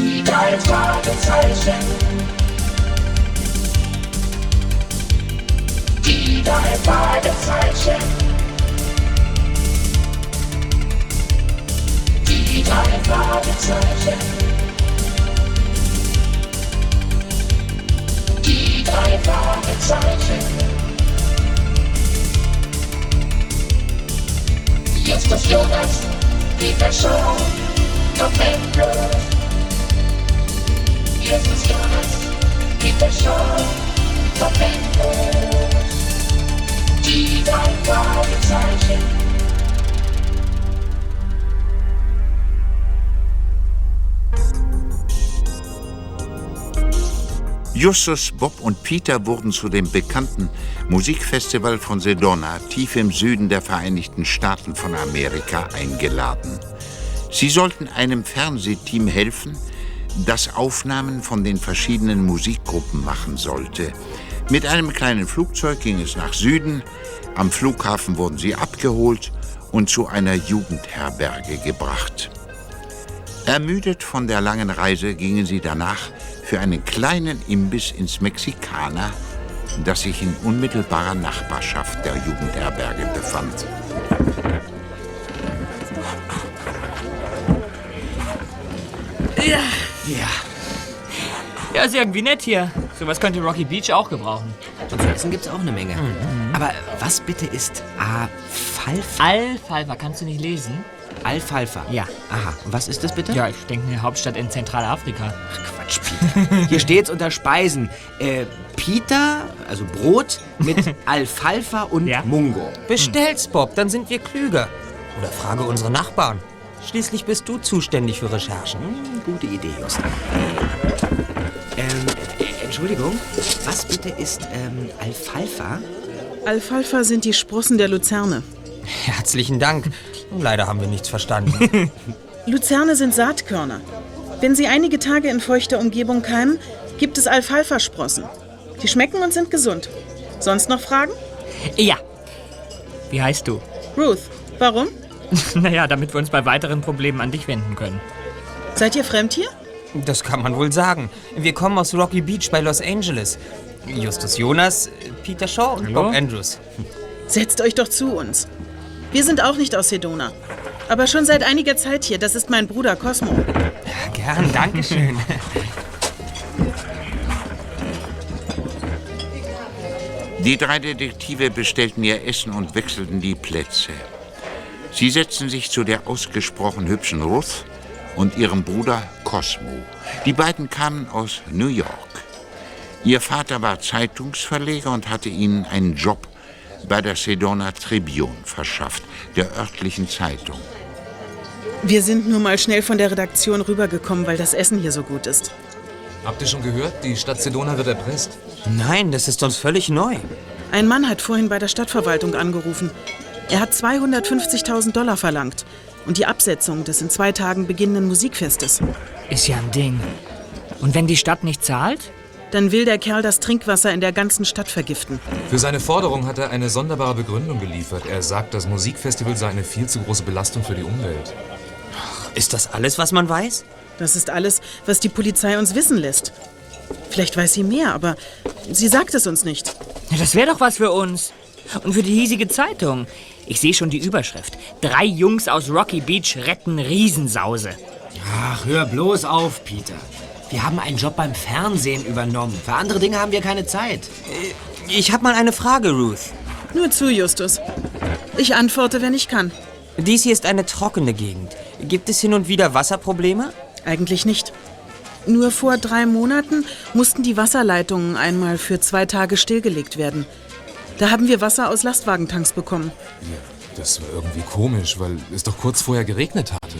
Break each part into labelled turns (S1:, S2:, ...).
S1: Die drei Fragezeichen. Die drei Fragezeichen. Die drei Fragezeichen. Die drei Fragezeichen. Jetzt ist Jonas, Peter Show, Top
S2: Justus, Bob und Peter wurden zu dem bekannten Musikfestival von Sedona tief im Süden der Vereinigten Staaten von Amerika eingeladen. Sie sollten einem Fernsehteam helfen, das Aufnahmen von den verschiedenen Musikgruppen machen sollte. Mit einem kleinen Flugzeug ging es nach Süden, am Flughafen wurden sie abgeholt und zu einer Jugendherberge gebracht. Ermüdet von der langen Reise gingen sie danach für einen kleinen Imbiss ins Mexikaner, das sich in unmittelbarer Nachbarschaft der Jugendherberge befand.
S3: Ja.
S4: Ja.
S3: Ja, ist irgendwie nett hier. Sowas könnte Rocky Beach auch gebrauchen.
S4: Und zu essen gibt's auch eine Menge. Aber was bitte ist Alfalfa?
S3: Alfalfa, kannst du nicht lesen?
S4: Alfalfa?
S3: Ja.
S4: Aha. Und was ist das bitte?
S3: Ja, ich denke eine Hauptstadt in Zentralafrika.
S4: Ach, Quatsch, Peter. Hier steht's unter Speisen. Äh, Pita, also Brot, mit Alfalfa und
S3: Ja.
S4: Mungo.
S5: Bestell's, Bob, dann sind wir klüger. Oder frage unsere Nachbarn. Schließlich bist du zuständig für Recherchen.
S4: Hm, gute Idee, Just. Ähm, äh, Entschuldigung, was bitte ist ähm, Alfalfa?
S6: Alfalfa sind die Sprossen der Luzerne.
S5: Herzlichen Dank. Leider haben wir nichts verstanden.
S6: Luzerne sind Saatkörner. Wenn sie einige Tage in feuchter Umgebung keimen, gibt es Alfalfa-Sprossen. Die schmecken und sind gesund. Sonst noch Fragen?
S3: Ja. Wie heißt du?
S6: Ruth, warum?
S3: naja, damit wir uns bei weiteren Problemen an dich wenden können.
S6: Seid ihr fremd hier?
S5: Das kann man wohl sagen. Wir kommen aus Rocky Beach bei Los Angeles. Justus Jonas, Peter Shaw und
S3: Hallo?
S5: Bob Andrews.
S6: Setzt euch doch zu uns. Wir sind auch nicht aus Sedona. Aber schon seit einiger Zeit hier. Das ist mein Bruder Cosmo.
S5: Gern, Dankeschön.
S2: Die drei Detektive bestellten ihr Essen und wechselten die Plätze. Sie setzten sich zu der ausgesprochen hübschen Ruth und ihrem Bruder Cosmo. Die beiden kamen aus New York. Ihr Vater war Zeitungsverleger und hatte ihnen einen Job bei der Sedona Tribune verschafft, der örtlichen Zeitung.
S6: Wir sind nur mal schnell von der Redaktion rübergekommen, weil das Essen hier so gut ist.
S7: Habt ihr schon gehört? Die Stadt Sedona wird erpresst.
S5: Nein, das ist uns völlig neu.
S6: Ein Mann hat vorhin bei der Stadtverwaltung angerufen. Er hat 250.000 Dollar verlangt. Und die Absetzung des in zwei Tagen beginnenden Musikfestes.
S3: Ist ja ein Ding. Und wenn die Stadt nicht zahlt?
S6: Dann will der Kerl das Trinkwasser in der ganzen Stadt vergiften.
S7: Für seine Forderung hat er eine sonderbare Begründung geliefert. Er sagt, das Musikfestival sei eine viel zu große Belastung für die Umwelt.
S5: Ist das alles, was man weiß?
S6: Das ist alles, was die Polizei uns wissen lässt. Vielleicht weiß sie mehr, aber sie sagt es uns nicht.
S3: Ja, das wäre doch was für uns. Und für die hiesige Zeitung. Ich sehe schon die Überschrift. Drei Jungs aus Rocky Beach retten Riesensause.
S4: Ach, hör bloß auf, Peter. Wir haben einen Job beim Fernsehen übernommen. Für andere Dinge haben wir keine Zeit.
S5: Ich habe mal eine Frage, Ruth.
S6: Nur zu, Justus. Ich antworte, wenn ich kann.
S5: Dies hier ist eine trockene Gegend. Gibt es hin und wieder Wasserprobleme?
S6: Eigentlich nicht. Nur vor drei Monaten mussten die Wasserleitungen einmal für zwei Tage stillgelegt werden. Da haben wir Wasser aus Lastwagentanks bekommen.
S7: Das war irgendwie komisch, weil es doch kurz vorher geregnet hatte.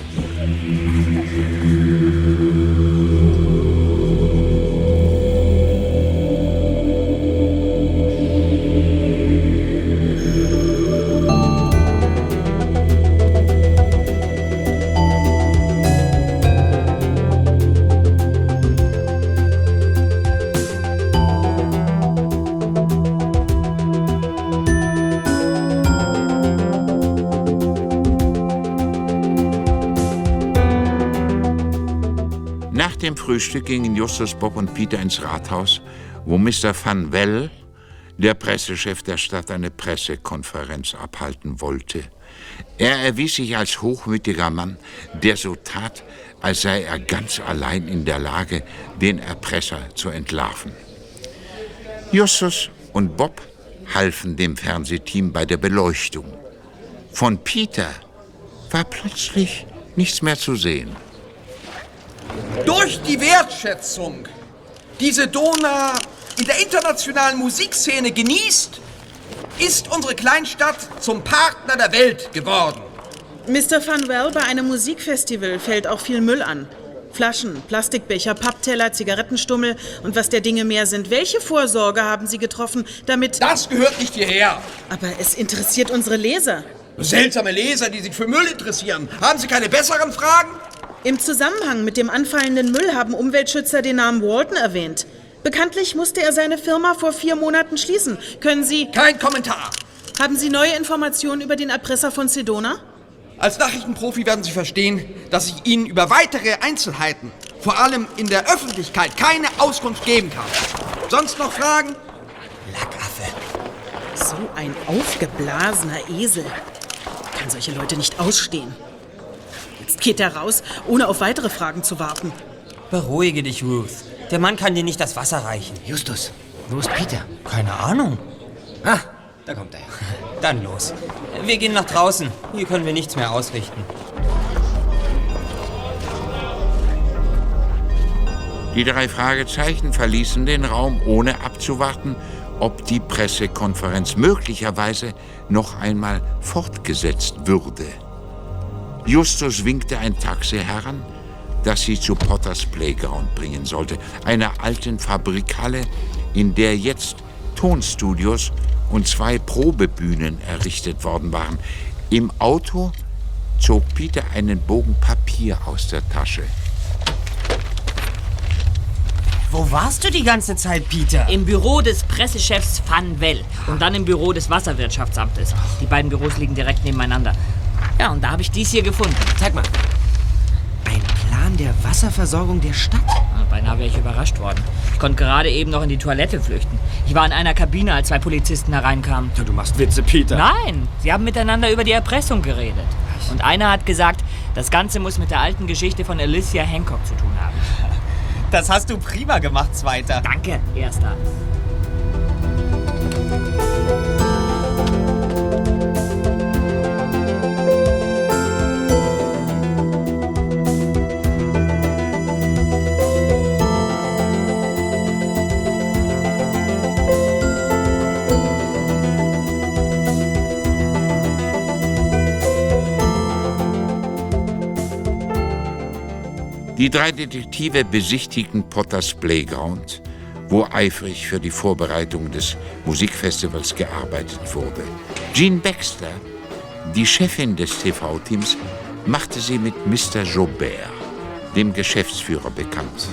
S2: Frühstück gingen Justus, Bob und Peter ins Rathaus, wo Mr. Van Well, der Pressechef der Stadt, eine Pressekonferenz abhalten wollte. Er erwies sich als hochmütiger Mann, der so tat, als sei er ganz allein in der Lage, den Erpresser zu entlarven. Justus und Bob halfen dem Fernsehteam bei der Beleuchtung. Von Peter war plötzlich nichts mehr zu sehen.
S8: Durch die Wertschätzung, die Sedona in der internationalen Musikszene genießt, ist unsere Kleinstadt zum Partner der Welt geworden.
S6: Mr. Van Well, bei einem Musikfestival fällt auch viel Müll an. Flaschen, Plastikbecher, Pappteller, Zigarettenstummel und was der Dinge mehr sind. Welche Vorsorge haben Sie getroffen, damit...
S8: Das gehört nicht hierher.
S6: Aber es interessiert unsere Leser.
S8: Seltsame Leser, die sich für Müll interessieren. Haben Sie keine besseren Fragen?
S6: Im Zusammenhang mit dem anfallenden Müll haben Umweltschützer den Namen Walton erwähnt. Bekanntlich musste er seine Firma vor vier Monaten schließen. Können Sie...
S8: Kein Kommentar.
S6: Haben Sie neue Informationen über den Erpresser von Sedona?
S8: Als Nachrichtenprofi werden Sie verstehen, dass ich Ihnen über weitere Einzelheiten, vor allem in der Öffentlichkeit, keine Auskunft geben kann. Sonst noch Fragen?
S4: Lackaffe.
S6: So ein aufgeblasener Esel. Kann solche Leute nicht ausstehen. Jetzt geht er raus, ohne auf weitere Fragen zu warten.
S5: Beruhige dich, Ruth. Der Mann kann dir nicht das Wasser reichen.
S4: Justus, wo ist Peter?
S5: Keine Ahnung.
S4: Ah, da kommt er.
S5: Dann los. Wir gehen nach draußen. Hier können wir nichts mehr ausrichten.
S2: Die drei Fragezeichen verließen den Raum, ohne abzuwarten, ob die Pressekonferenz möglicherweise noch einmal fortgesetzt würde. Justus winkte ein Taxi heran, das sie zu Potters Playground bringen sollte, einer alten Fabrikhalle, in der jetzt Tonstudios und zwei Probebühnen errichtet worden waren. Im Auto zog Peter einen Bogen Papier aus der Tasche.
S5: Wo warst du die ganze Zeit, Peter?
S3: Im Büro des Pressechefs Van Well und dann im Büro des Wasserwirtschaftsamtes. Die beiden Büros liegen direkt nebeneinander. Ja, und da habe ich dies hier gefunden.
S4: Zeig mal. Ein Plan der Wasserversorgung der Stadt.
S3: Ah, Beinahe wäre ich überrascht worden. Ich konnte gerade eben noch in die Toilette flüchten. Ich war in einer Kabine, als zwei Polizisten hereinkamen.
S9: Du machst Witze, Peter.
S3: Nein, sie haben miteinander über die Erpressung geredet. Und einer hat gesagt, das Ganze muss mit der alten Geschichte von Alicia Hancock zu tun haben.
S5: Das hast du prima gemacht, Zweiter.
S3: Danke, Erster.
S2: Die drei Detektive besichtigten Potters Playground, wo eifrig für die Vorbereitung des Musikfestivals gearbeitet wurde. Jean Baxter, die Chefin des TV-Teams, machte sie mit Mr. Jobert, dem Geschäftsführer, bekannt.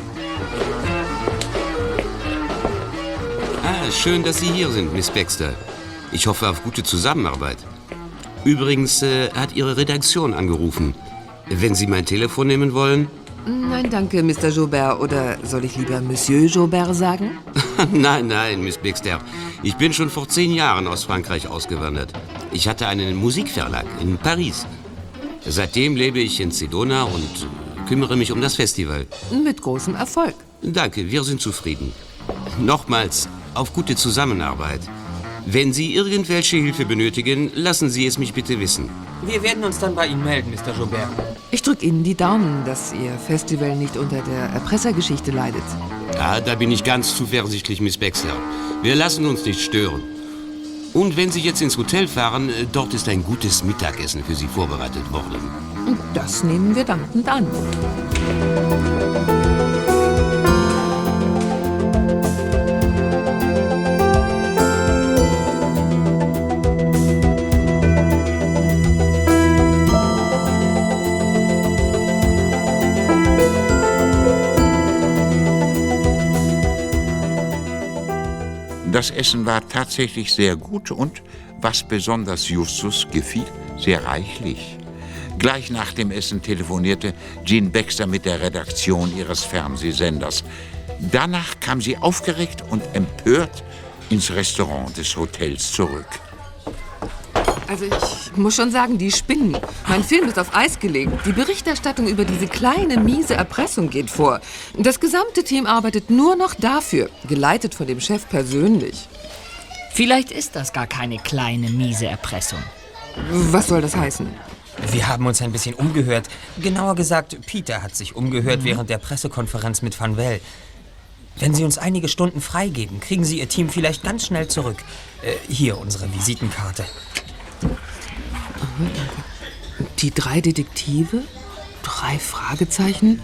S10: Ah, schön, dass Sie hier sind, Miss Baxter. Ich hoffe auf gute Zusammenarbeit. Übrigens äh, hat Ihre Redaktion angerufen. Wenn Sie mein Telefon nehmen wollen.
S11: Nein, danke, Mr. Joubert. Oder soll ich lieber Monsieur Joubert sagen?
S10: nein, nein, Miss Baxter. Ich bin schon vor zehn Jahren aus Frankreich ausgewandert. Ich hatte einen Musikverlag in Paris. Seitdem lebe ich in Sedona und kümmere mich um das Festival.
S11: Mit großem Erfolg.
S10: Danke, wir sind zufrieden. Nochmals, auf gute Zusammenarbeit. Wenn Sie irgendwelche Hilfe benötigen, lassen Sie es mich bitte wissen.
S5: Wir werden uns dann bei Ihnen melden, Mr. Joubert.
S11: Ich drücke Ihnen die Daumen, dass Ihr Festival nicht unter der Erpressergeschichte leidet.
S10: Ja, da bin ich ganz zuversichtlich, Miss Baxter. Wir lassen uns nicht stören. Und wenn Sie jetzt ins Hotel fahren, äh, dort ist ein gutes Mittagessen für Sie vorbereitet worden.
S11: Das nehmen wir dankend an.
S2: Das Essen war tatsächlich sehr gut und, was besonders Justus gefiel, sehr reichlich. Gleich nach dem Essen telefonierte Jean Baxter mit der Redaktion ihres Fernsehsenders. Danach kam sie aufgeregt und empört ins Restaurant des Hotels zurück.
S12: Also ich muss schon sagen, die spinnen. Mein Film ist auf Eis gelegt. Die Berichterstattung über diese kleine, miese Erpressung geht vor. Das gesamte Team arbeitet nur noch dafür, geleitet von dem Chef persönlich.
S3: Vielleicht ist das gar keine kleine, miese Erpressung.
S12: Was soll das heißen?
S5: Wir haben uns ein bisschen umgehört. Genauer gesagt, Peter hat sich umgehört während der Pressekonferenz mit Van Well. Wenn Sie uns einige Stunden freigeben, kriegen Sie Ihr Team vielleicht ganz schnell zurück. Äh, hier unsere Visitenkarte.
S12: Die drei Detektive? Drei Fragezeichen?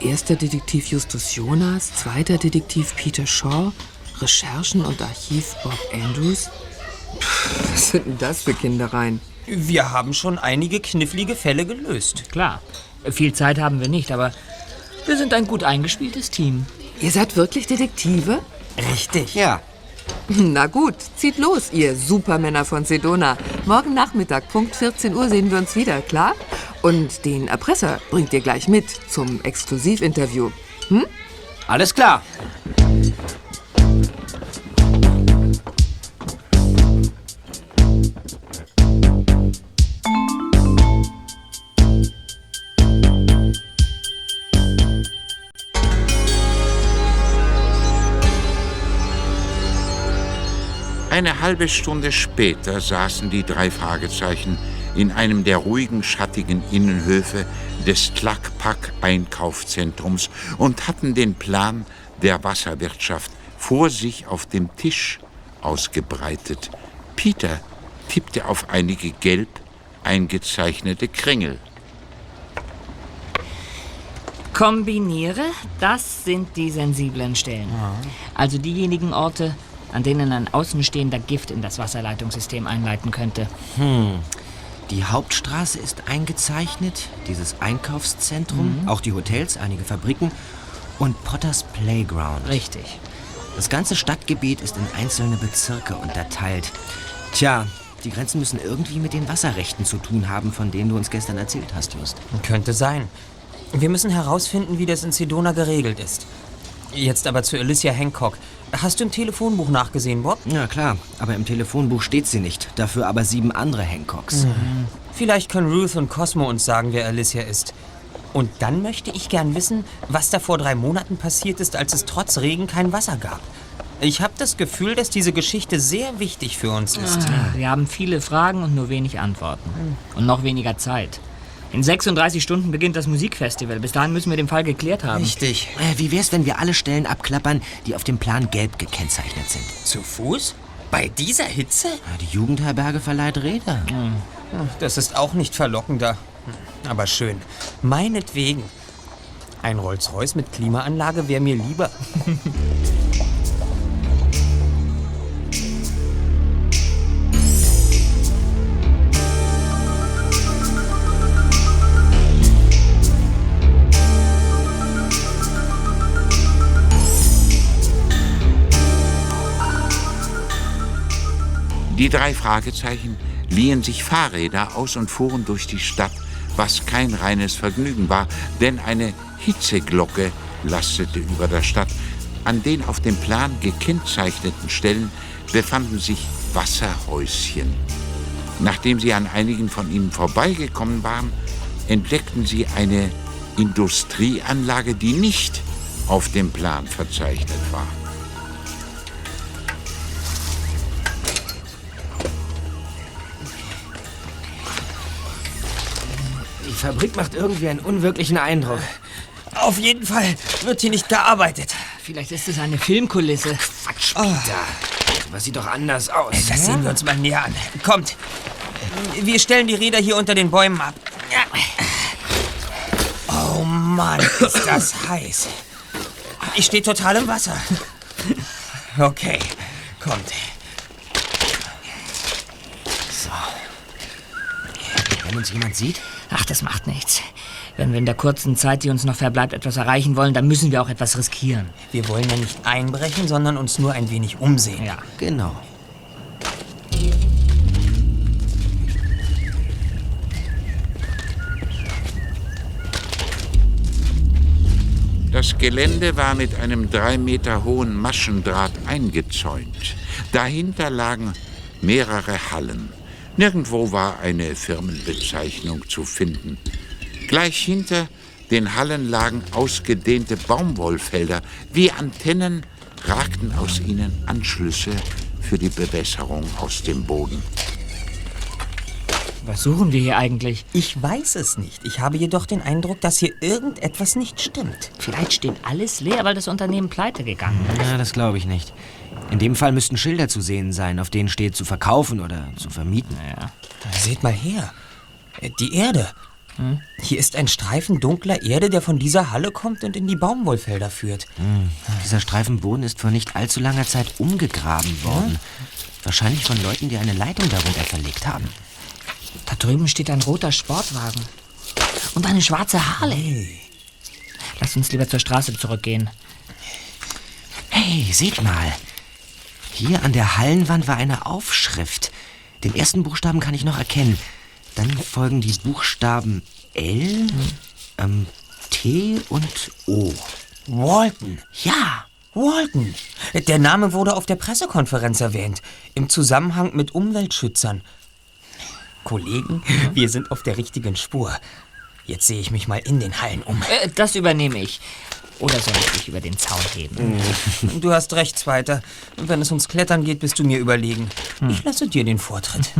S12: Erster Detektiv Justus Jonas, zweiter Detektiv Peter Shaw, Recherchen und Archiv Bob Andrews. Puh, was sind denn das für Kindereien?
S5: Wir haben schon einige knifflige Fälle gelöst.
S3: Klar, viel Zeit haben wir nicht, aber wir sind ein gut eingespieltes Team.
S12: Ihr seid wirklich Detektive?
S5: Richtig.
S4: Ja.
S12: Na gut, zieht los, ihr Supermänner von Sedona. Morgen Nachmittag, Punkt 14 Uhr, sehen wir uns wieder, klar? Und den Erpresser bringt ihr gleich mit zum Exklusivinterview. Hm?
S4: Alles klar.
S2: Halbe Stunde später saßen die drei Fragezeichen in einem der ruhigen, schattigen Innenhöfe des Tlakpak-Einkaufszentrums und hatten den Plan der Wasserwirtschaft vor sich auf dem Tisch ausgebreitet. Peter tippte auf einige gelb eingezeichnete Kringel.
S3: Kombiniere, das sind die sensiblen Stellen. Also diejenigen Orte, an denen ein außenstehender Gift in das Wasserleitungssystem einleiten könnte.
S4: Hm. Die Hauptstraße ist eingezeichnet, dieses Einkaufszentrum, auch die Hotels, einige Fabriken und Potters Playground.
S3: Richtig.
S4: Das ganze Stadtgebiet ist in einzelne Bezirke unterteilt. Tja, die Grenzen müssen irgendwie mit den Wasserrechten zu tun haben, von denen du uns gestern erzählt hast, Just.
S5: Könnte sein. Wir müssen herausfinden, wie das in Sedona geregelt ist. Jetzt aber zu Alicia Hancock. Hast du im Telefonbuch nachgesehen, Bob?
S4: Ja, klar, aber im Telefonbuch steht sie nicht. Dafür aber sieben andere Hancocks.
S5: Vielleicht können Ruth und Cosmo uns sagen, wer Alicia ist. Und dann möchte ich gern wissen, was da vor drei Monaten passiert ist, als es trotz Regen kein Wasser gab. Ich habe das Gefühl, dass diese Geschichte sehr wichtig für uns ist.
S3: Wir haben viele Fragen und nur wenig Antworten. Und noch weniger Zeit. In 36 Stunden beginnt das Musikfestival. Bis dahin müssen wir den Fall geklärt haben.
S4: Richtig. Äh, wie wär's, wenn wir alle Stellen abklappern, die auf dem Plan gelb gekennzeichnet sind?
S5: Zu Fuß? Bei dieser Hitze?
S4: Ja, Die Jugendherberge verleiht Räder.
S5: Das ist auch nicht verlockender. Aber schön. Meinetwegen. Ein Rolls-Royce mit Klimaanlage wäre mir lieber.
S2: Die drei Fragezeichen liehen sich Fahrräder aus und fuhren durch die Stadt, was kein reines Vergnügen war, denn eine Hitzeglocke lastete über der Stadt. An den auf dem Plan gekennzeichneten Stellen befanden sich Wasserhäuschen. Nachdem sie an einigen von ihnen vorbeigekommen waren, entdeckten sie eine Industrieanlage, die nicht auf dem Plan verzeichnet war.
S4: Fabrik macht irgendwie einen unwirklichen Eindruck.
S5: Auf jeden Fall wird hier nicht gearbeitet.
S3: Vielleicht ist es eine Filmkulisse.
S4: Quatsch, Peter. Was sieht doch anders aus.
S5: Das sehen wir uns mal näher an. Kommt. Wir stellen die Räder hier unter den Bäumen ab. Oh Mann, ist das heiß. Ich stehe total im Wasser. Okay, kommt.
S4: Wenn uns jemand sieht,
S3: Ach, das macht nichts. Wenn wir in der kurzen Zeit, die uns noch verbleibt, etwas erreichen wollen, dann müssen wir auch etwas riskieren.
S5: Wir wollen ja nicht einbrechen, sondern uns nur ein wenig umsehen.
S3: Ja,
S4: genau.
S2: Das Gelände war mit einem drei Meter hohen Maschendraht eingezäunt. Dahinter lagen mehrere Hallen. Nirgendwo war eine Firmenbezeichnung zu finden. Gleich hinter den Hallen lagen ausgedehnte Baumwollfelder. Wie Antennen ragten aus ihnen Anschlüsse für die Bewässerung aus dem Boden.
S3: Was suchen wir hier eigentlich?
S5: Ich weiß es nicht. Ich habe jedoch den Eindruck, dass hier irgendetwas nicht stimmt.
S3: Vielleicht steht alles leer, weil das Unternehmen pleite gegangen ist.
S4: Ja, das glaube ich nicht. In dem Fall müssten Schilder zu sehen sein, auf denen steht zu verkaufen oder zu vermieten.
S3: Ja.
S5: Seht mal her. Äh, Die Erde. Hier ist ein Streifen dunkler Erde, der von dieser Halle kommt und in die Baumwollfelder führt.
S4: Dieser Streifen Boden ist vor nicht allzu langer Zeit umgegraben worden. Wahrscheinlich von Leuten, die eine Leitung darunter verlegt haben.
S3: Da drüben steht ein roter Sportwagen. Und eine schwarze Harley. Lass uns lieber zur Straße zurückgehen.
S4: Hey, seht mal. Hier an der Hallenwand war eine Aufschrift. Den ersten Buchstaben kann ich noch erkennen. Dann folgen die Buchstaben L, ähm, T und O.
S5: Walton.
S4: Ja,
S5: Walton. Der Name wurde auf der Pressekonferenz erwähnt. Im Zusammenhang mit Umweltschützern. Kollegen, wir sind auf der richtigen Spur. Jetzt sehe ich mich mal in den Hallen um.
S3: Äh, das übernehme ich. Oder soll ich dich über den Zaun heben?
S5: Du hast recht, Zweiter. Wenn es ums Klettern geht, bist du mir überlegen. Ich lasse dir den Vortritt.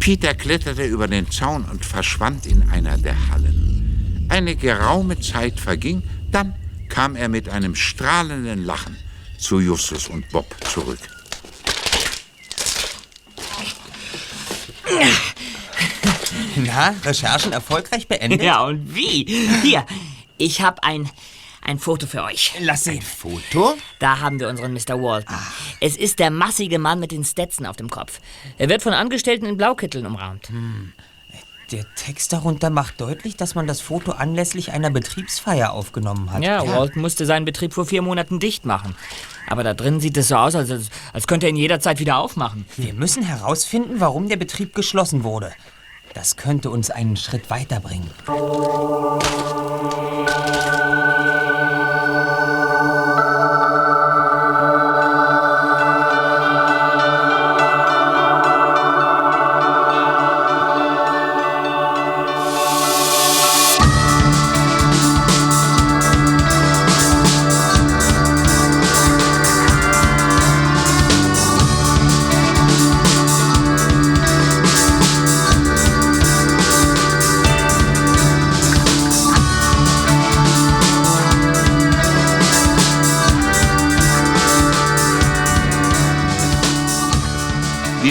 S2: Peter kletterte über den Zaun und verschwand in einer der Hallen. Eine geraume Zeit verging, dann kam er mit einem strahlenden Lachen zu Justus und Bob zurück.
S5: Na, Recherchen erfolgreich beendet?
S3: Ja, und wie? Hier, ich habe ein, ein Foto für euch.
S5: Lass sehen.
S4: Foto?
S3: Da haben wir unseren Mr. Walton. Es ist der massige Mann mit den Stetson auf dem Kopf. Er wird von Angestellten in Blaukitteln umrahmt.
S5: Der Text darunter macht deutlich, dass man das Foto anlässlich einer Betriebsfeier aufgenommen hat.
S3: Ja, Walton musste seinen Betrieb vor vier Monaten dicht machen. Aber da drin sieht es so aus, als, als, als könnte er ihn jederzeit wieder aufmachen.
S5: Wir müssen herausfinden, warum der Betrieb geschlossen wurde. Das könnte uns einen Schritt weiterbringen.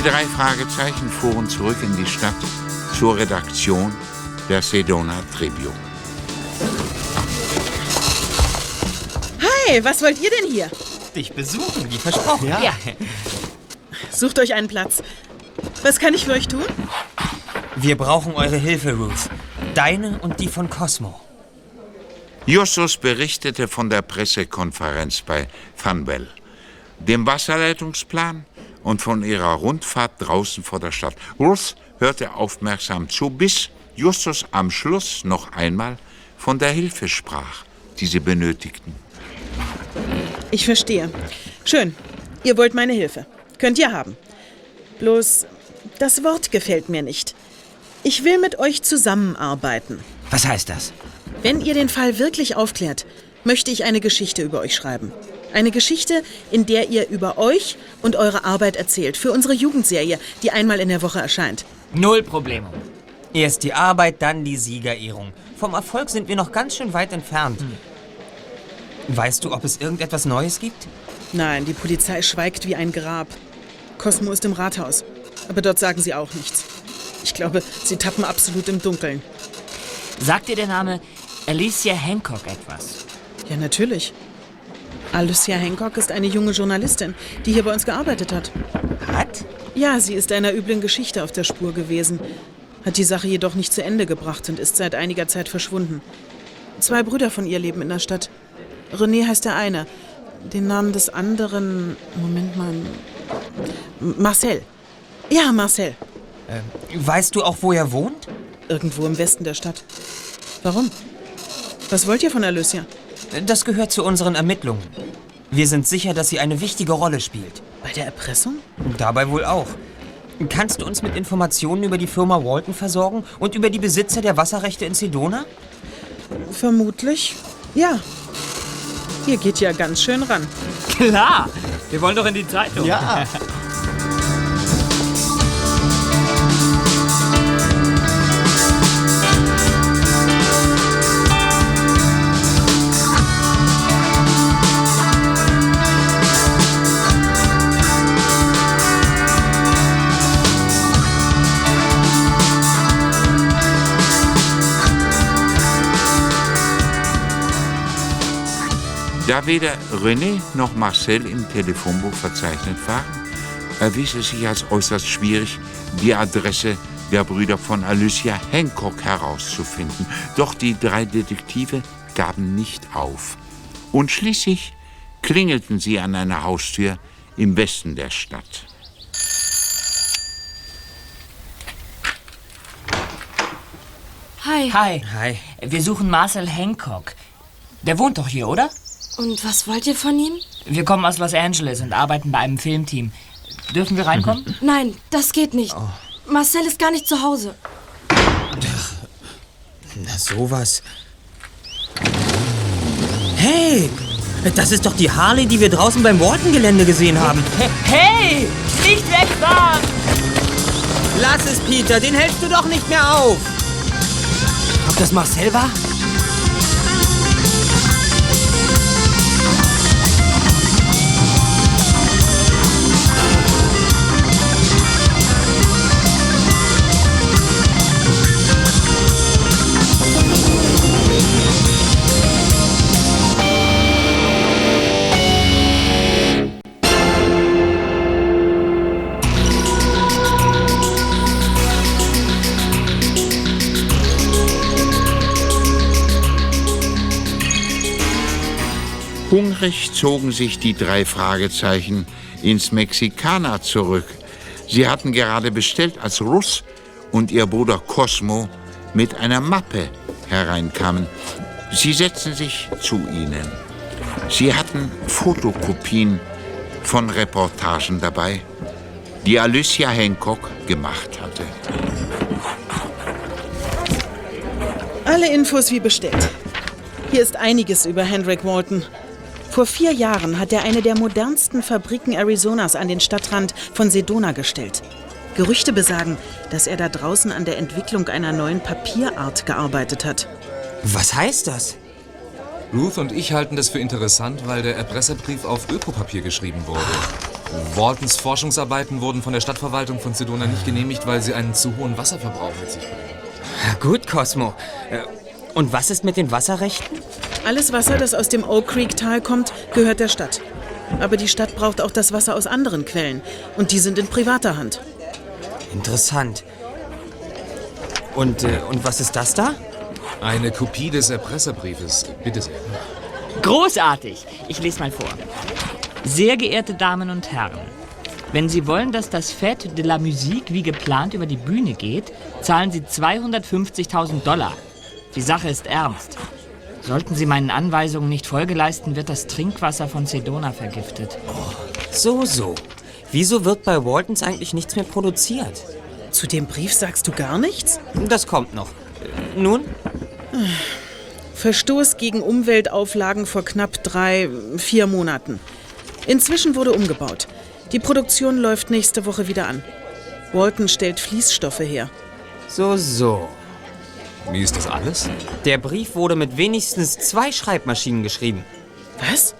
S2: Drei Fragezeichen fuhren zurück in die Stadt zur Redaktion der Sedona Tribune.
S6: Hey, was wollt ihr denn hier?
S5: Dich besuchen, wie versprochen.
S3: Ja.
S6: Sucht euch einen Platz. Was kann ich für euch tun?
S5: Wir brauchen eure Hilfe, Ruth. Deine und die von Cosmo.
S2: Justus berichtete von der Pressekonferenz bei Funwell, dem Wasserleitungsplan und von ihrer Rundfahrt draußen vor der Stadt. Ruth hörte aufmerksam zu, bis Justus am Schluss noch einmal von der Hilfe sprach, die sie benötigten.
S6: Ich verstehe. Schön. Ihr wollt meine Hilfe. Könnt ihr haben. Bloß, das Wort gefällt mir nicht. Ich will mit euch zusammenarbeiten.
S4: Was heißt das?
S6: Wenn ihr den Fall wirklich aufklärt, möchte ich eine Geschichte über euch schreiben. Eine Geschichte, in der ihr über euch und eure Arbeit erzählt. Für unsere Jugendserie, die einmal in der Woche erscheint.
S3: Null Probleme.
S5: Erst die Arbeit, dann die Siegerehrung. Vom Erfolg sind wir noch ganz schön weit entfernt. Weißt du, ob es irgendetwas Neues gibt?
S6: Nein, die Polizei schweigt wie ein Grab. Cosmo ist im Rathaus. Aber dort sagen sie auch nichts. Ich glaube, sie tappen absolut im Dunkeln.
S3: Sagt dir der Name Alicia Hancock etwas?
S6: Ja, natürlich. Alicia Hancock ist eine junge Journalistin, die hier bei uns gearbeitet hat.
S5: Hat?
S6: Ja, sie ist einer üblen Geschichte auf der Spur gewesen, hat die Sache jedoch nicht zu Ende gebracht und ist seit einiger Zeit verschwunden. Zwei Brüder von ihr leben in der Stadt. René heißt der eine. Den Namen des anderen. Moment mal. Marcel. Ja, Marcel.
S5: Weißt du auch, wo er wohnt?
S6: Irgendwo im Westen der Stadt. Warum? Was wollt ihr von Alicia?
S5: Das gehört zu unseren Ermittlungen. Wir sind sicher, dass sie eine wichtige Rolle spielt.
S6: Bei der Erpressung?
S5: Dabei wohl auch. Kannst du uns mit Informationen über die Firma Walton versorgen und über die Besitzer der Wasserrechte in Sedona?
S6: Vermutlich. Ja. Ihr geht ja ganz schön ran.
S3: Klar, wir wollen doch in die Zeitung.
S4: Ja.
S2: Da weder René noch Marcel im Telefonbuch verzeichnet waren, erwies es sich als äußerst schwierig, die Adresse der Brüder von Alicia Hancock herauszufinden. Doch die drei Detektive gaben nicht auf. Und schließlich klingelten sie an einer Haustür im Westen der Stadt.
S3: Hi. Hi.
S5: Hi.
S3: Wir suchen Marcel Hancock. Der wohnt doch hier, oder?
S9: Und was wollt ihr von ihm?
S3: Wir kommen aus Los Angeles und arbeiten bei einem Filmteam. Dürfen wir reinkommen?
S9: Nein, das geht nicht. Marcel ist gar nicht zu Hause.
S5: Na sowas. Hey! Das ist doch die Harley, die wir draußen beim Walton-Gelände gesehen haben.
S3: Hey! Nicht wegfahren!
S5: Lass es, Peter, den hältst du doch nicht mehr auf. Ob das Marcel war?
S2: Hungrig zogen sich die drei Fragezeichen ins Mexikaner zurück. Sie hatten gerade bestellt, als Russ und ihr Bruder Cosmo mit einer Mappe hereinkamen. Sie setzten sich zu ihnen. Sie hatten Fotokopien von Reportagen dabei, die Alicia Hancock gemacht hatte.
S6: Alle Infos wie bestellt. Hier ist einiges über Hendrik Walton. Vor vier Jahren hat er eine der modernsten Fabriken Arizonas an den Stadtrand von Sedona gestellt. Gerüchte besagen, dass er da draußen an der Entwicklung einer neuen Papierart gearbeitet hat.
S5: Was heißt das?
S7: Ruth und ich halten das für interessant, weil der Erpresserbrief auf Ökopapier geschrieben wurde. Waltons Forschungsarbeiten wurden von der Stadtverwaltung von Sedona nicht genehmigt, weil sie einen zu hohen Wasserverbrauch mit sich bringen.
S5: Gut, Cosmo. Äh, Und was ist mit den Wasserrechten?
S6: Alles Wasser, das aus dem Oak Creek-Tal kommt, gehört der Stadt. Aber die Stadt braucht auch das Wasser aus anderen Quellen. Und die sind in privater Hand.
S5: Interessant. Und, äh, und was ist das da?
S7: Eine Kopie des Erpresserbriefes. Bitte sehr.
S3: Großartig. Ich lese mal vor. Sehr geehrte Damen und Herren, wenn Sie wollen, dass das Fête de la Musique wie geplant über die Bühne geht, zahlen Sie 250.000 Dollar. Die Sache ist ernst. Sollten Sie meinen Anweisungen nicht Folge leisten, wird das Trinkwasser von Sedona vergiftet.
S5: So, so. Wieso wird bei Waltons eigentlich nichts mehr produziert?
S6: Zu dem Brief sagst du gar nichts?
S5: Das kommt noch. Nun?
S6: Verstoß gegen Umweltauflagen vor knapp drei, vier Monaten. Inzwischen wurde umgebaut. Die Produktion läuft nächste Woche wieder an. Walton stellt Fließstoffe her.
S5: So, so.
S7: Wie ist das alles?
S5: Der Brief wurde mit wenigstens zwei Schreibmaschinen geschrieben.
S6: Was?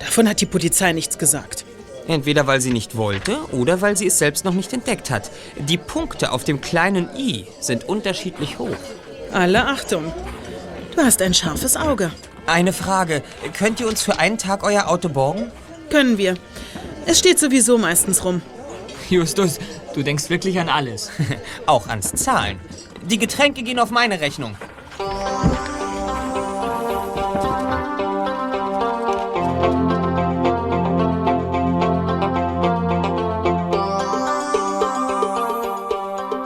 S6: Davon hat die Polizei nichts gesagt.
S5: Entweder weil sie nicht wollte oder weil sie es selbst noch nicht entdeckt hat. Die Punkte auf dem kleinen i sind unterschiedlich hoch.
S6: Alle Achtung. Du hast ein scharfes Auge.
S5: Eine Frage. Könnt ihr uns für einen Tag euer Auto borgen?
S6: Können wir. Es steht sowieso meistens rum.
S3: Justus, du denkst wirklich an alles.
S5: Auch ans Zahlen. Die Getränke gehen auf meine Rechnung.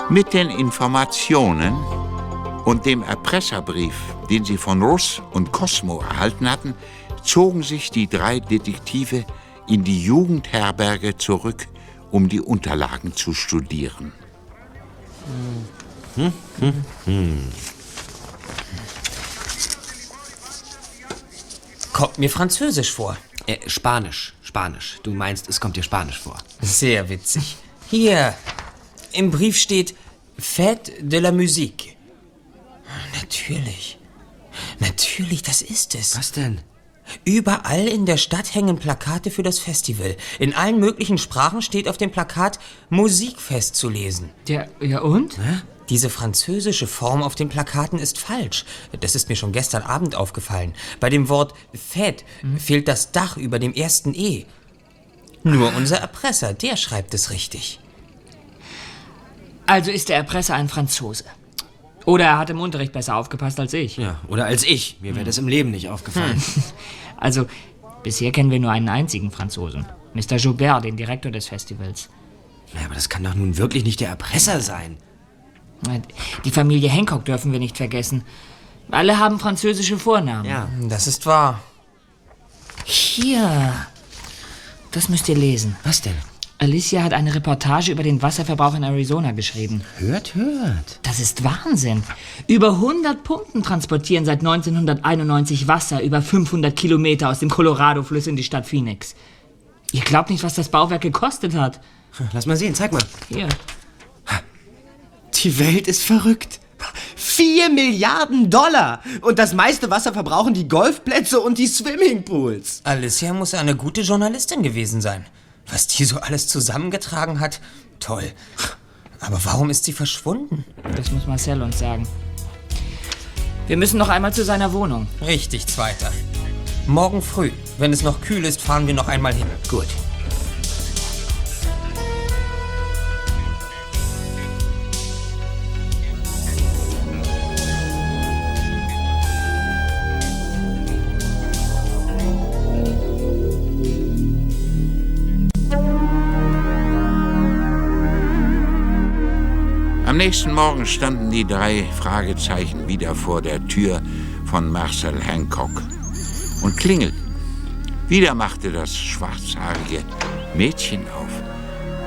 S2: Mit den Informationen und dem Erpresserbrief, den sie von Russ und Cosmo erhalten hatten, zogen sich die drei Detektive in die Jugendherberge zurück, um die Unterlagen zu studieren.
S4: Hm, hm, hm.
S5: Kommt mir französisch vor.
S4: Äh, Spanisch, Spanisch. Du meinst, es kommt dir Spanisch vor.
S5: Sehr witzig. Hier, im Brief steht Fête de la Musique. Natürlich. Natürlich, das ist es.
S4: Was denn?
S5: Überall in der Stadt hängen Plakate für das Festival. In allen möglichen Sprachen steht auf dem Plakat Musikfest zu lesen.
S3: Ja, ja und?
S5: Diese französische Form auf den Plakaten ist falsch. Das ist mir schon gestern Abend aufgefallen. Bei dem Wort Fête fehlt das Dach über dem ersten E. Nur unser Erpresser, der schreibt es richtig.
S3: Also ist der Erpresser ein Franzose. Oder er hat im Unterricht besser aufgepasst als ich.
S4: Ja, oder als ich. Mir wäre das im Leben nicht aufgefallen.
S3: Also, bisher kennen wir nur einen einzigen Franzosen. Mr. Joubert, den Direktor des Festivals.
S4: Ja, aber das kann doch nun wirklich nicht der Erpresser sein.
S3: Die Familie Hancock dürfen wir nicht vergessen. Alle haben französische Vornamen.
S4: Ja.
S5: Das ist wahr.
S3: Hier. Das müsst ihr lesen.
S4: Was denn?
S3: Alicia hat eine Reportage über den Wasserverbrauch in Arizona geschrieben.
S4: Hört, hört.
S3: Das ist Wahnsinn. Über 100 Pumpen transportieren seit 1991 Wasser über 500 Kilometer aus dem Colorado-Fluss in die Stadt Phoenix. Ihr glaubt nicht, was das Bauwerk gekostet hat.
S4: Lass mal sehen, zeig mal.
S3: Hier.
S4: Die Welt ist verrückt. Vier Milliarden Dollar! Und das meiste Wasser verbrauchen die Golfplätze und die Swimmingpools.
S5: Alicia muss eine gute Journalistin gewesen sein. Was die so alles zusammengetragen hat, toll. Aber warum ist sie verschwunden?
S3: Das muss Marcel uns sagen. Wir müssen noch einmal zu seiner Wohnung.
S5: Richtig, Zweiter. Morgen früh, wenn es noch kühl ist, fahren wir noch einmal hin.
S3: Gut.
S2: Nächsten Morgen standen die drei Fragezeichen wieder vor der Tür von Marcel Hancock und klingelten. Wieder machte das schwarzhaarige Mädchen auf.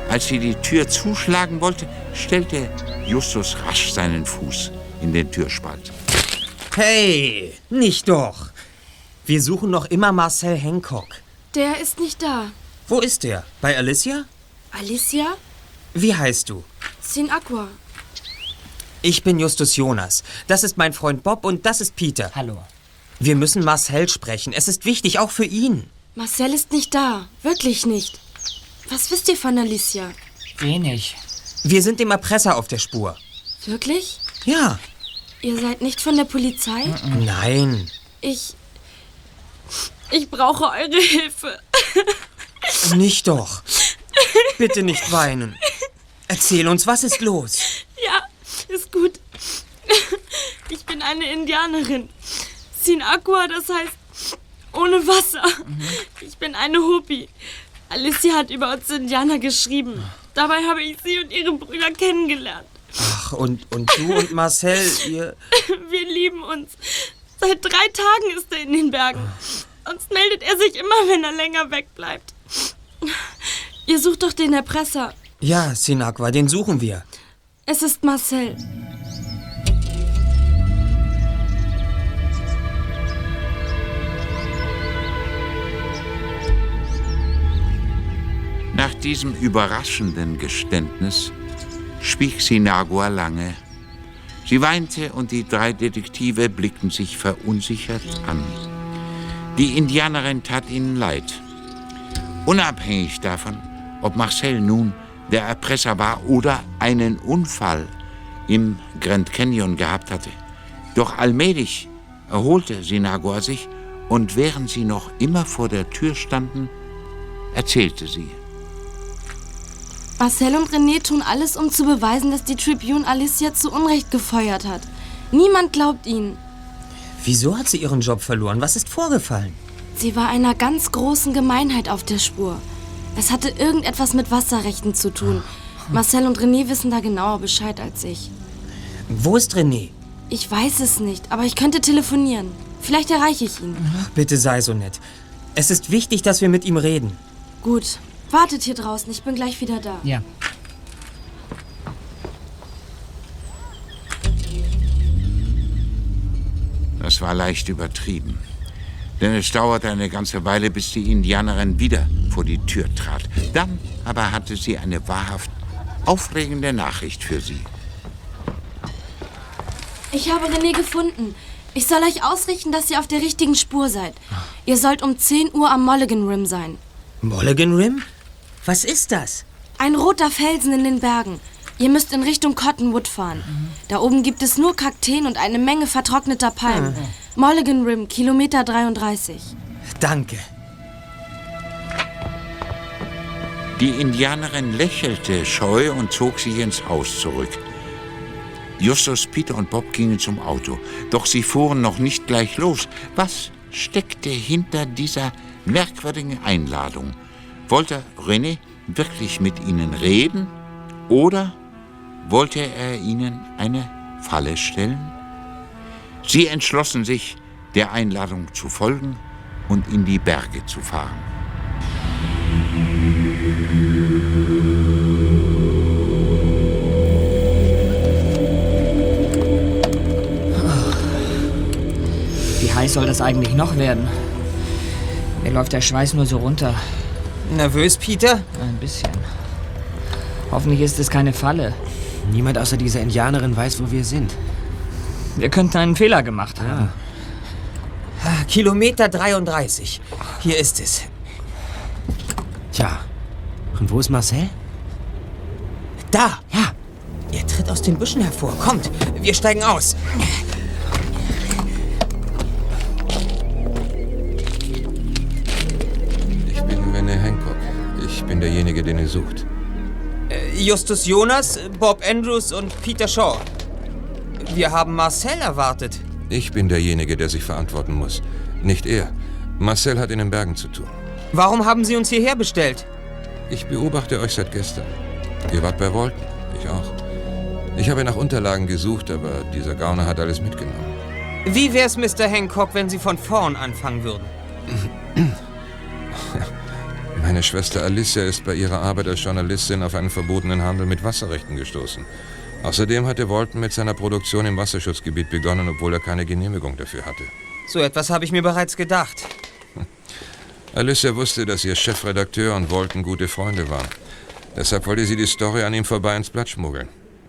S2: Als sie die Tür zuschlagen wollte, stellte Justus rasch seinen Fuß in den Türspalt.
S5: Hey, nicht doch. Wir suchen noch immer Marcel Hancock.
S9: Der ist nicht da.
S5: Wo ist der? Bei Alicia?
S9: Alicia?
S5: Wie heißt du?
S9: Sin Aqua.
S5: Ich bin Justus Jonas. Das ist mein Freund Bob und das ist Peter.
S3: Hallo.
S5: Wir müssen Marcel sprechen. Es ist wichtig, auch für ihn.
S9: Marcel ist nicht da. Wirklich nicht. Was wisst ihr von Alicia?
S3: Wenig.
S5: Wir sind dem Erpresser auf der Spur.
S9: Wirklich?
S5: Ja.
S9: Ihr seid nicht von der Polizei?
S5: Nein.
S9: Ich. Ich brauche eure Hilfe.
S5: Nicht doch. Bitte nicht weinen. Erzähl uns, was ist los?
S9: Ist gut. Ich bin eine Indianerin. Sin Aqua, das heißt ohne Wasser. Ich bin eine Hopi. Alicia hat über uns Indianer geschrieben. Dabei habe ich sie und ihre Brüder kennengelernt.
S5: Ach, und, und du und Marcel, ihr...
S9: Wir lieben uns. Seit drei Tagen ist er in den Bergen. Sonst meldet er sich immer, wenn er länger wegbleibt. Ihr sucht doch den Erpresser.
S5: Ja, Sinakwa, den suchen wir.
S9: Es ist Marcel.
S2: Nach diesem überraschenden Geständnis schwieg Sinagua lange. Sie weinte und die drei Detektive blickten sich verunsichert an. Die Indianerin tat ihnen leid. Unabhängig davon, ob Marcel nun der Erpresser war oder einen Unfall im Grand Canyon gehabt hatte. Doch allmählich erholte Sinagua sich und während sie noch immer vor der Tür standen, erzählte sie.
S9: Marcel und René tun alles, um zu beweisen, dass die Tribune Alicia zu Unrecht gefeuert hat. Niemand glaubt ihnen.
S5: Wieso hat sie ihren Job verloren? Was ist vorgefallen?
S9: Sie war einer ganz großen Gemeinheit auf der Spur. Es hatte irgendetwas mit Wasserrechten zu tun. Marcel und René wissen da genauer Bescheid als ich.
S5: Wo ist René?
S9: Ich weiß es nicht, aber ich könnte telefonieren. Vielleicht erreiche ich ihn.
S5: Bitte sei so nett. Es ist wichtig, dass wir mit ihm reden.
S9: Gut. Wartet hier draußen, ich bin gleich wieder da.
S3: Ja.
S2: Das war leicht übertrieben. Denn es dauerte eine ganze Weile, bis die Indianerin wieder vor die Tür trat. Dann aber hatte sie eine wahrhaft aufregende Nachricht für sie.
S9: Ich habe René gefunden. Ich soll euch ausrichten, dass ihr auf der richtigen Spur seid. Ihr sollt um 10 Uhr am Mulligan Rim sein.
S5: Mulligan Rim? Was ist das?
S9: Ein roter Felsen in den Bergen. Ihr müsst in Richtung Cottonwood fahren. Da oben gibt es nur Kakteen und eine Menge vertrockneter Palmen. Mulligan Rim, Kilometer 33.
S5: Danke.
S2: Die Indianerin lächelte scheu und zog sich ins Haus zurück. Justus, Peter und Bob gingen zum Auto. Doch sie fuhren noch nicht gleich los. Was steckte hinter dieser merkwürdigen Einladung? Wollte René wirklich mit ihnen reden? Oder wollte er ihnen eine Falle stellen? Sie entschlossen sich, der Einladung zu folgen und in die Berge zu fahren.
S3: Wie heiß soll das eigentlich noch werden? Mir läuft der Schweiß nur so runter.
S5: Nervös, Peter?
S3: Ein bisschen. Hoffentlich ist es keine Falle.
S4: Niemand außer dieser Indianerin weiß, wo wir sind.
S3: Wir könnten einen Fehler gemacht haben.
S5: Ah, Kilometer 33. Hier ist es.
S4: Tja. Und wo ist Marcel?
S5: Da!
S4: Ja.
S5: Er tritt aus den Büschen hervor. Kommt, wir steigen aus.
S13: Ich bin René Hancock. Ich bin derjenige, den ihr sucht.
S5: Justus Jonas, Bob Andrews und Peter Shaw. Wir haben Marcel erwartet.
S13: Ich bin derjenige, der sich verantworten muss. Nicht er. Marcel hat in den Bergen zu tun.
S5: Warum haben Sie uns hierher bestellt?
S13: Ich beobachte euch seit gestern. Ihr wart bei Walton. Ich auch. Ich habe nach Unterlagen gesucht, aber dieser Gauner hat alles mitgenommen.
S5: Wie wär's, Mr. Hancock, wenn Sie von vorn anfangen würden?
S13: Meine Schwester Alicia ist bei ihrer Arbeit als Journalistin auf einen verbotenen Handel mit Wasserrechten gestoßen. Außerdem hatte Walton mit seiner Produktion im Wasserschutzgebiet begonnen, obwohl er keine Genehmigung dafür hatte.
S5: So etwas habe ich mir bereits gedacht.
S13: Alicia wusste, dass ihr Chefredakteur und Walton gute Freunde waren. Deshalb wollte sie die Story an ihm vorbei ins Blatt schmuggeln.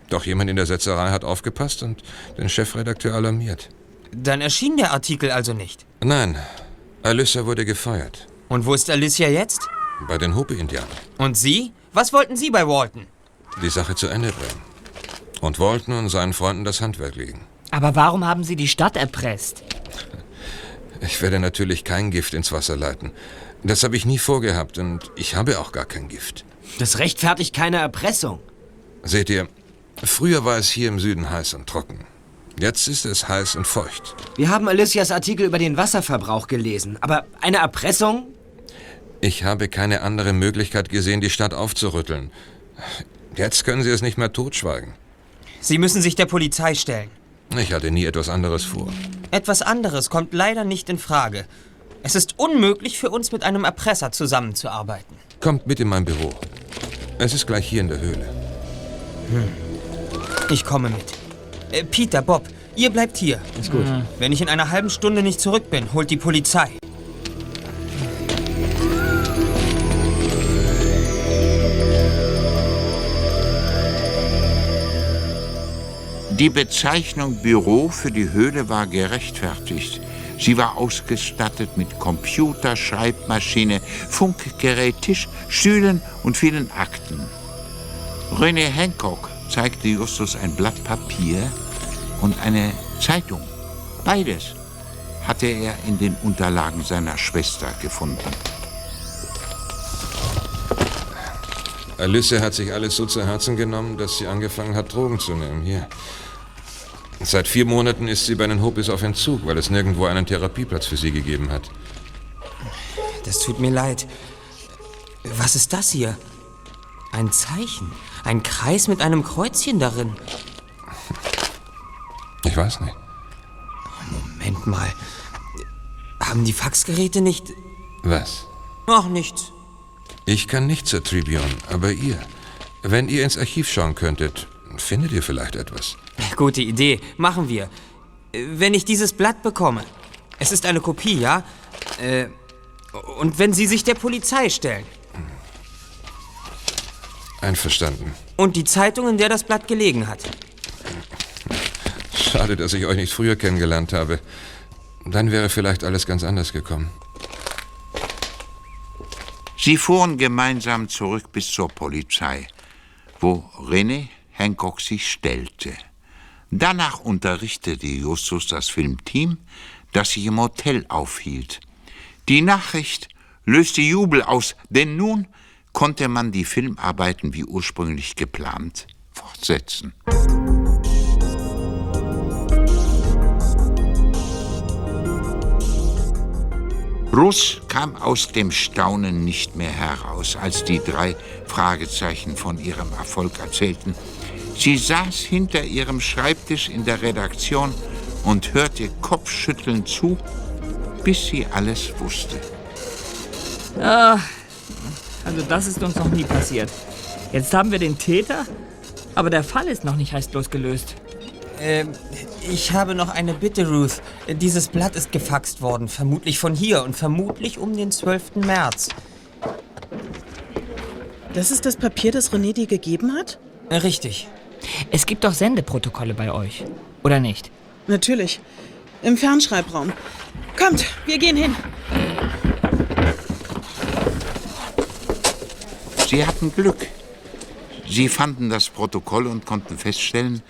S13: Doch jemand in der Setzerei hat aufgepasst und den Chefredakteur alarmiert.
S5: Dann erschien der Artikel also nicht.
S13: Nein, Alicia wurde gefeuert.
S5: Und wo ist Alicia jetzt?
S13: Bei den Hopi-Indianern.
S5: Und Sie? Was wollten Sie bei Walton?
S13: Die Sache zu Ende bringen. Und Walton und seinen Freunden das Handwerk legen.
S3: Aber warum haben Sie die Stadt erpresst?
S13: Ich werde natürlich kein Gift ins Wasser leiten. Das habe ich nie vorgehabt und ich habe auch gar kein Gift.
S4: Das rechtfertigt keine Erpressung.
S13: Seht ihr, früher war es hier im Süden heiß und trocken. Jetzt ist es heiß und feucht.
S4: Wir haben Alicias Artikel über den Wasserverbrauch gelesen. Aber eine Erpressung?
S13: Ich habe keine andere Möglichkeit gesehen, die Stadt aufzurütteln. Jetzt können Sie es nicht mehr totschweigen.
S5: Sie müssen sich der Polizei stellen.
S13: Ich hatte nie etwas anderes vor.
S5: Etwas anderes kommt leider nicht in Frage. Es ist unmöglich für uns mit einem Erpresser zusammenzuarbeiten.
S13: Kommt mit in mein Büro. Es ist gleich hier in der Höhle.
S5: Hm. Ich komme mit. Äh, Peter, Bob, ihr bleibt hier.
S4: Ist gut.
S5: Wenn ich in einer halben Stunde nicht zurück bin, holt die Polizei.
S2: Die Bezeichnung Büro für die Höhle war gerechtfertigt. Sie war ausgestattet mit Computer, Schreibmaschine, Funkgerät, Tisch, Stühlen und vielen Akten. René Hancock zeigte Justus ein Blatt Papier und eine Zeitung. Beides hatte er in den Unterlagen seiner Schwester gefunden.
S13: Alicia hat sich alles so zu Herzen genommen, dass sie angefangen hat, Drogen zu nehmen. Hier. Seit vier Monaten ist sie bei den Hopis auf Entzug, weil es nirgendwo einen Therapieplatz für sie gegeben hat.
S5: Das tut mir leid. Was ist das hier? Ein Zeichen. Ein Kreis mit einem Kreuzchen darin.
S13: Ich weiß nicht.
S5: Moment mal. Haben die Faxgeräte nicht.
S13: Was?
S5: Ach, nichts.
S13: Ich kann nicht zur Tribune, aber ihr. Wenn ihr ins Archiv schauen könntet, findet ihr vielleicht etwas.
S5: Gute Idee. Machen wir. Wenn ich dieses Blatt bekomme. Es ist eine Kopie, ja? Äh, und wenn Sie sich der Polizei stellen.
S13: Einverstanden.
S5: Und die Zeitung, in der das Blatt gelegen hat.
S13: Schade, dass ich euch nicht früher kennengelernt habe. Dann wäre vielleicht alles ganz anders gekommen.
S2: Sie fuhren gemeinsam zurück bis zur Polizei, wo René Hancock sich stellte. Danach unterrichtete Justus das Filmteam, das sich im Hotel aufhielt. Die Nachricht löste Jubel aus, denn nun konnte man die Filmarbeiten wie ursprünglich geplant fortsetzen. Russ kam aus dem Staunen nicht mehr heraus, als die drei Fragezeichen von ihrem Erfolg erzählten. Sie saß hinter ihrem Schreibtisch in der Redaktion und hörte kopfschüttelnd zu, bis sie alles wusste.
S3: Ah, also das ist uns noch nie passiert. Jetzt haben wir den Täter, aber der Fall ist noch nicht restlos gelöst.
S5: Ähm, ich habe noch eine Bitte, Ruth. Dieses Blatt ist gefaxt worden, vermutlich von hier und vermutlich um den 12. März.
S6: Das ist das Papier, das René dir gegeben hat?
S5: Richtig.
S3: Es gibt doch Sendeprotokolle bei euch, oder nicht?
S6: Natürlich. Im Fernschreibraum. Kommt, wir gehen hin.
S2: Sie hatten Glück. Sie fanden das Protokoll und konnten feststellen,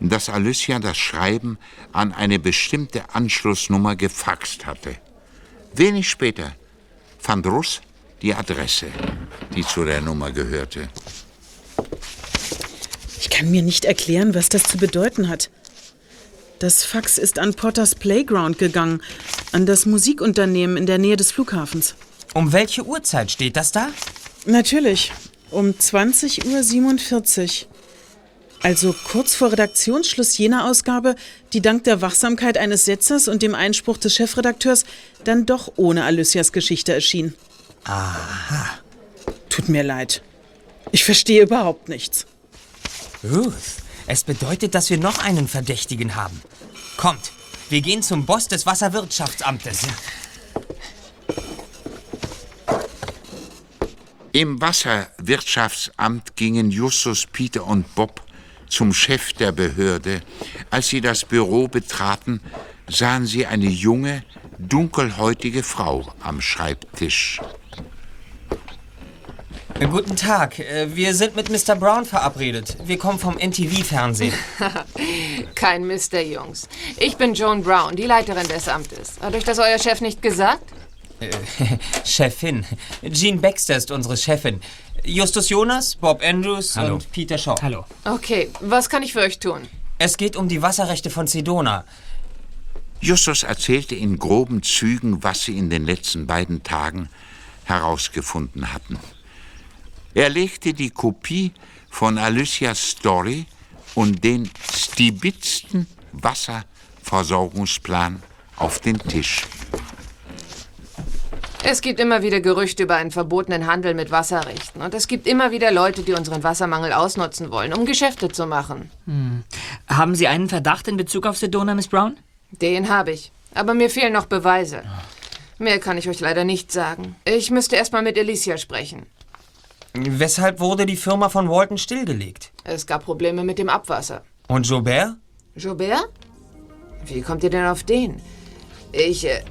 S2: dass Alicia das Schreiben an eine bestimmte Anschlussnummer gefaxt hatte. Wenig später fand Russ die Adresse, die zu der Nummer gehörte.
S6: Ich kann mir nicht erklären, was das zu bedeuten hat. Das Fax ist an Potters Playground gegangen, an das Musikunternehmen in der Nähe des Flughafens.
S5: Um welche Uhrzeit steht das da?
S6: Natürlich, um 20.47 Uhr. Also kurz vor Redaktionsschluss jener Ausgabe, die dank der Wachsamkeit eines Setzers und dem Einspruch des Chefredakteurs dann doch ohne Alycias Geschichte erschien.
S5: Aha.
S6: Tut mir leid. Ich verstehe überhaupt nichts.
S5: Ruth, es bedeutet, dass wir noch einen Verdächtigen haben. Kommt, wir gehen zum Boss des Wasserwirtschaftsamtes.
S2: Im Wasserwirtschaftsamt gingen Justus, Peter und Bob zum Chef der Behörde. Als sie das Büro betraten, sahen sie eine junge, dunkelhäutige Frau am Schreibtisch.
S5: Äh, Guten Tag, äh, wir sind mit Mr. Brown verabredet. Wir kommen vom NTV-Fernsehen.
S11: Kein Mister, Jungs. Ich bin Joan Brown, die Leiterin des Amtes. Hat euch das euer Chef nicht gesagt?
S5: Äh, Chefin. Jean Baxter ist unsere Chefin. Justus Jonas, Bob Andrews
S3: Hallo.
S5: und Peter Shaw.
S3: Hallo.
S11: Okay, was kann ich für euch tun?
S5: Es geht um die Wasserrechte von Sedona.
S2: Justus erzählte in groben Zügen, was sie in den letzten beiden Tagen herausgefunden hatten. Er legte die Kopie von Alycias Story und den stibitzten Wasserversorgungsplan auf den Tisch.
S11: Es gibt immer wieder Gerüchte über einen verbotenen Handel mit Wasserrechten. Und es gibt immer wieder Leute, die unseren Wassermangel ausnutzen wollen, um Geschäfte zu machen.
S3: Hm. Haben Sie einen Verdacht in Bezug auf Sedona, Miss Brown?
S11: Den habe ich. Aber mir fehlen noch Beweise. Mehr kann ich euch leider nicht sagen. Ich müsste erst mal mit Alicia sprechen.
S5: Weshalb wurde die Firma von Walton stillgelegt?
S11: Es gab Probleme mit dem Abwasser.
S5: Und Joubert?
S11: Joubert? Wie kommt ihr denn auf den? Ich. Äh,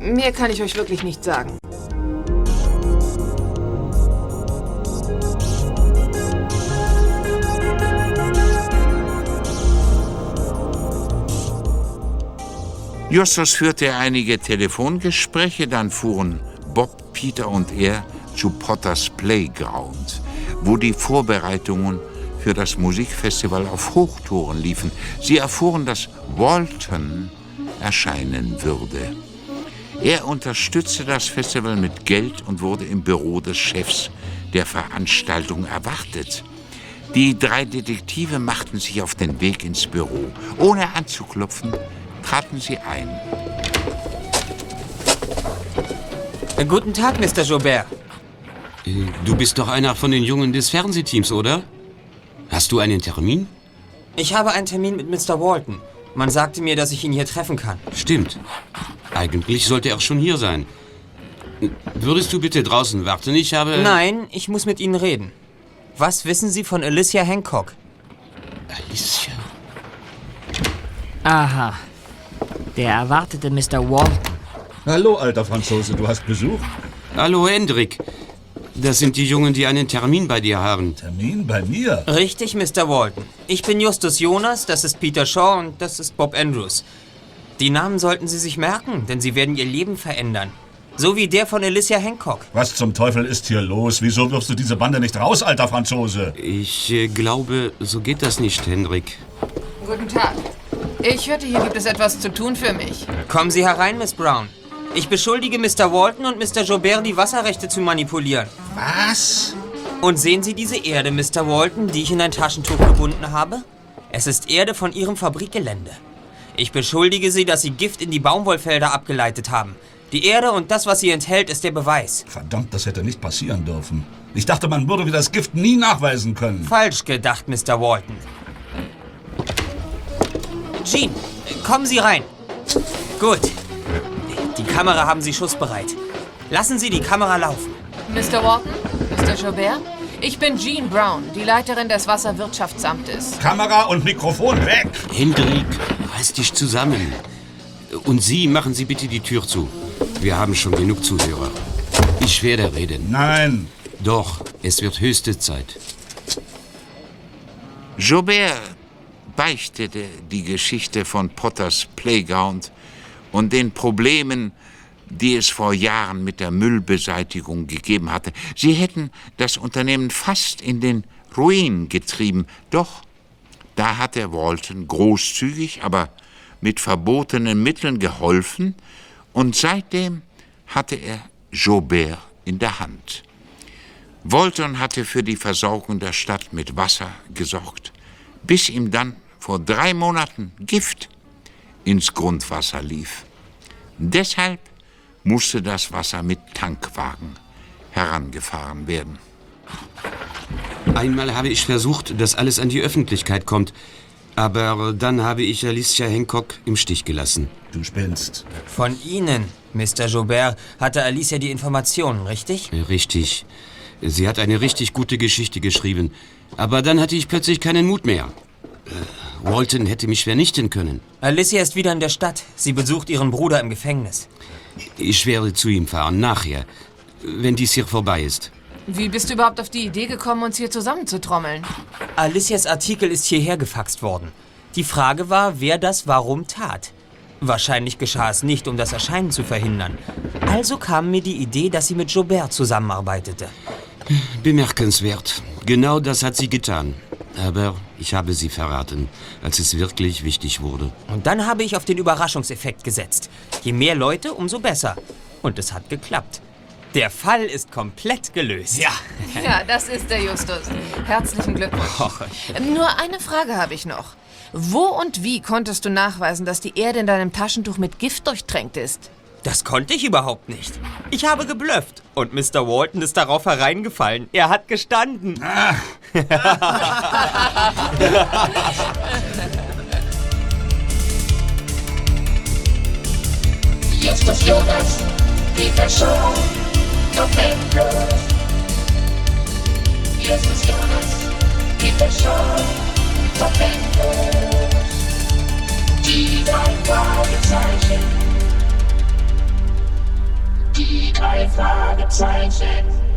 S11: mehr kann ich euch wirklich nicht sagen.
S2: Justus führte einige Telefongespräche, dann fuhren Bob, Peter und er zu Potters Playground, wo die Vorbereitungen für das Musikfestival auf Hochtouren liefen. Sie erfuhren, dass Walton erscheinen würde. Er unterstützte das Festival mit Geld und wurde im Büro des Chefs der Veranstaltung erwartet. Die drei Detektive machten sich auf den Weg ins Büro. Ohne anzuklopfen, traten sie ein.
S5: Guten Tag, Mr. Joubert.
S10: Äh, Du bist doch einer von den Jungen des Fernsehteams, oder? Hast du einen Termin?
S5: Ich habe einen Termin mit Mr. Walton. Man sagte mir, dass ich ihn hier treffen kann.
S10: Stimmt. Eigentlich sollte er schon hier sein. Würdest du bitte draußen warten? Ich habe...
S5: Nein, ich muss mit Ihnen reden. Was wissen Sie von Alicia Hancock?
S10: Alicia?
S3: Aha. Der erwartete Mr. Walton.
S14: Hallo, alter Franzose, du hast Besuch?
S10: Hallo, Hendrik. Das sind die Jungen, die einen Termin bei dir haben.
S14: Termin bei mir?
S5: Richtig, Mr. Walton. Ich bin Justus Jonas, das ist Peter Shaw und das ist Bob Andrews. Die Namen sollten Sie sich merken, denn sie werden Ihr Leben verändern. So wie der von Alicia Hancock.
S14: Was zum Teufel ist hier los? Wieso wirfst du diese Bande nicht raus, alter Franzose?
S10: Ich äh, glaube, so geht das nicht, Hendrik.
S11: Guten Tag. Ich hörte, hier gibt es etwas zu tun für mich.
S5: Kommen Sie herein, Miss Brown. Ich beschuldige Mr. Walton und Mr. Joubert, die Wasserrechte zu manipulieren.
S14: Was?
S5: Und sehen Sie diese Erde, Mr. Walton, die ich in ein Taschentuch gebunden habe? Es ist Erde von Ihrem Fabrikgelände. Ich beschuldige Sie, dass Sie Gift in die Baumwollfelder abgeleitet haben. Die Erde und das, was sie enthält, ist der Beweis.
S14: Verdammt, das hätte nicht passieren dürfen. Ich dachte, man würde mir das Gift nie nachweisen können.
S5: Falsch gedacht, Mr. Walton. Jean, kommen Sie rein. Gut. Die Kamera haben Sie schussbereit. Lassen Sie die Kamera laufen.
S11: Mr. Walton? Mr. Joubert? Ich bin Jean Brown, die Leiterin des Wasserwirtschaftsamtes.
S14: Kamera und Mikrofon weg!
S10: Hendrik, reiß dich zusammen. Und Sie, machen Sie bitte die Tür zu. Wir haben schon genug Zuhörer. Ich werde reden.
S14: Nein.
S10: Doch, es wird höchste Zeit.
S2: Joubert beichtete die Geschichte von Potters Playground und den Problemen, die es vor Jahren mit der Müllbeseitigung gegeben hatte. Sie hätten das Unternehmen fast in den Ruin getrieben. Doch da hatte Walton großzügig, aber mit verbotenen Mitteln geholfen und seitdem hatte er Joubert in der Hand. Walton hatte für die Versorgung der Stadt mit Wasser gesorgt, bis ihm dann vor drei Monaten Gift ins Grundwasser lief. Deshalb musste das Wasser mit Tankwagen herangefahren werden.
S10: Einmal habe ich versucht, dass alles an die Öffentlichkeit kommt. Aber dann habe ich Alicia Hancock im Stich gelassen.
S14: Du spinnst.
S5: Von Ihnen, Mr. Joubert, hatte Alicia die Informationen, richtig?
S10: Richtig. Sie hat eine richtig gute Geschichte geschrieben. Aber dann hatte ich plötzlich keinen Mut mehr. Äh, Walton hätte mich vernichten können.
S5: Alicia ist wieder in der Stadt. Sie besucht ihren Bruder im Gefängnis.
S10: Ich werde zu ihm fahren, nachher, wenn dies hier vorbei ist.
S11: Wie bist du überhaupt auf die Idee gekommen, uns hier zusammenzutrommeln?
S5: Alicias Artikel ist hierher gefaxt worden. Die Frage war, wer das warum tat. Wahrscheinlich geschah es nicht, um das Erscheinen zu verhindern. Also kam mir die Idee, dass sie mit Joubert zusammenarbeitete.
S10: Bemerkenswert. Genau das hat sie getan. Aber ich habe sie verraten, als es wirklich wichtig wurde.
S5: Und dann habe ich auf den Überraschungseffekt gesetzt. Je mehr Leute, umso besser. Und es hat geklappt. Der Fall ist komplett gelöst. Ja.
S11: Ja, das ist der Justus. Herzlichen Glückwunsch. Ähm, Nur eine Frage habe ich noch. Wo und wie konntest du nachweisen, dass die Erde in deinem Taschentuch mit Gift durchtränkt ist?
S5: Das konnte ich überhaupt nicht. Ich habe geblufft. Und Mr. Walton ist darauf hereingefallen. Er hat gestanden.
S1: Justus Jonas, Peter Shaw, Bob Andrews. Justus Jonas, Peter Shaw, Bob Andrews. Die drei Fragezeichen. Die drei Fragezeichen.